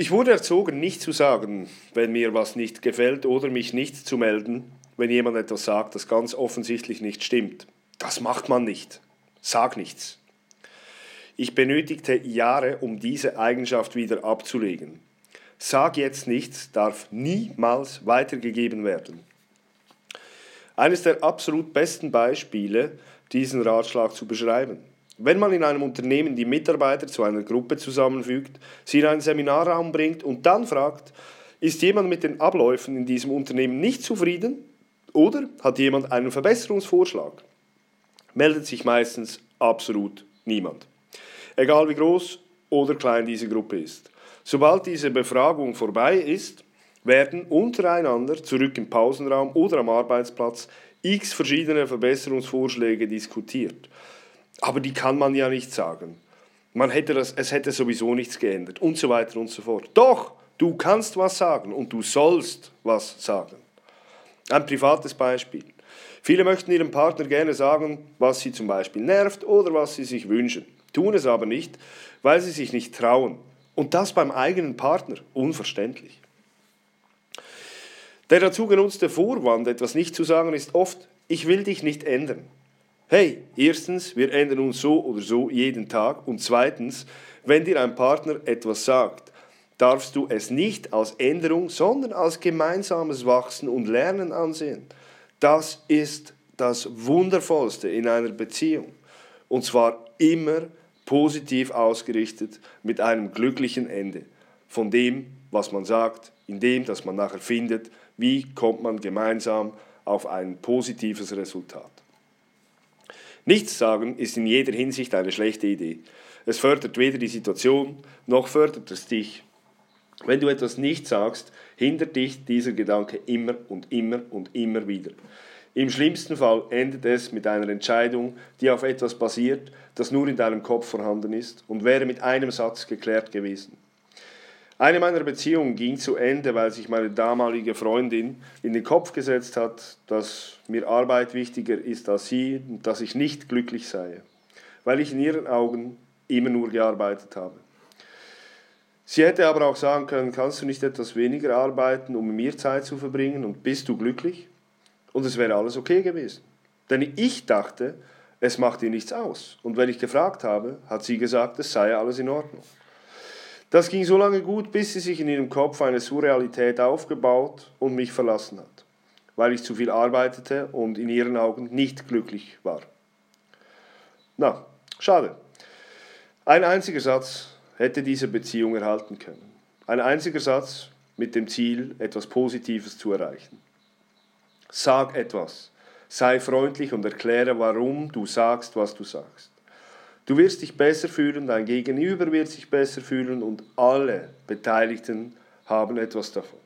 Ich wurde erzogen, nicht zu sagen, wenn mir was nicht gefällt oder mich nicht zu melden, wenn jemand etwas sagt, das ganz offensichtlich nicht stimmt. Das macht man nicht. Sag nichts. Ich benötigte Jahre, um diese Eigenschaft wieder abzulegen. Sag jetzt nichts darf niemals weitergegeben werden. Eines der absolut besten Beispiele, diesen Ratschlag zu beschreiben. Wenn man in einem Unternehmen die Mitarbeiter zu einer Gruppe zusammenfügt, sie in einen Seminarraum bringt und dann fragt, ist jemand mit den Abläufen in diesem Unternehmen nicht zufrieden oder hat jemand einen Verbesserungsvorschlag, meldet sich meistens absolut niemand. Egal wie groß oder klein diese Gruppe ist. Sobald diese Befragung vorbei ist, werden untereinander zurück im Pausenraum oder am Arbeitsplatz x verschiedene Verbesserungsvorschläge diskutiert aber die kann man ja nicht sagen. Man hätte das, es hätte sowieso nichts geändert und so weiter und so fort. Doch, du kannst was sagen und du sollst was sagen. Ein privates Beispiel. Viele möchten ihrem Partner gerne sagen, was sie zum Beispiel nervt oder was sie sich wünschen, tun es aber nicht, weil sie sich nicht trauen. Und das beim eigenen Partner. Unverständlich. Der dazu genutzte Vorwand, etwas nicht zu sagen, ist oft, ich will dich nicht ändern. Hey, erstens, wir ändern uns so oder so jeden Tag. Und zweitens, wenn dir ein Partner etwas sagt, darfst du es nicht als Änderung, sondern als gemeinsames Wachsen und Lernen ansehen. Das ist das Wundervollste in einer Beziehung. Und zwar immer positiv ausgerichtet mit einem glücklichen Ende. Von dem, was man sagt, in dem, dass man nachher findet, wie kommt man gemeinsam auf ein positives Resultat. Nichts sagen ist in jeder Hinsicht eine schlechte Idee. Es fördert weder die Situation, noch fördert es dich. Wenn du etwas nicht sagst, hindert dich dieser Gedanke immer und immer und immer wieder. Im schlimmsten Fall endet es mit einer Entscheidung, die auf etwas basiert, das nur in deinem Kopf vorhanden ist und wäre mit einem Satz geklärt gewesen. Eine meiner Beziehungen ging zu Ende, weil sich meine damalige Freundin in den Kopf gesetzt hat, dass mir Arbeit wichtiger ist als sie und dass ich nicht glücklich sei, weil ich in ihren Augen immer nur gearbeitet habe. Sie hätte aber auch sagen können, kannst du nicht etwas weniger arbeiten, um mir Zeit zu verbringen und bist du glücklich? Und es wäre alles okay gewesen. Denn ich dachte, es macht ihr nichts aus. Und wenn ich gefragt habe, hat sie gesagt, es sei alles in Ordnung. Das ging so lange gut, bis sie sich in ihrem Kopf eine Surrealität aufgebaut und mich verlassen hat, weil ich zu viel arbeitete und in ihren Augen nicht glücklich war. Na, schade. Ein einziger Satz hätte diese Beziehung erhalten können. Ein einziger Satz mit dem Ziel, etwas Positives zu erreichen. Sag etwas. Sei freundlich und erkläre, warum du sagst, was du sagst. Du wirst dich besser fühlen, dein Gegenüber wird sich besser fühlen und alle Beteiligten haben etwas davon.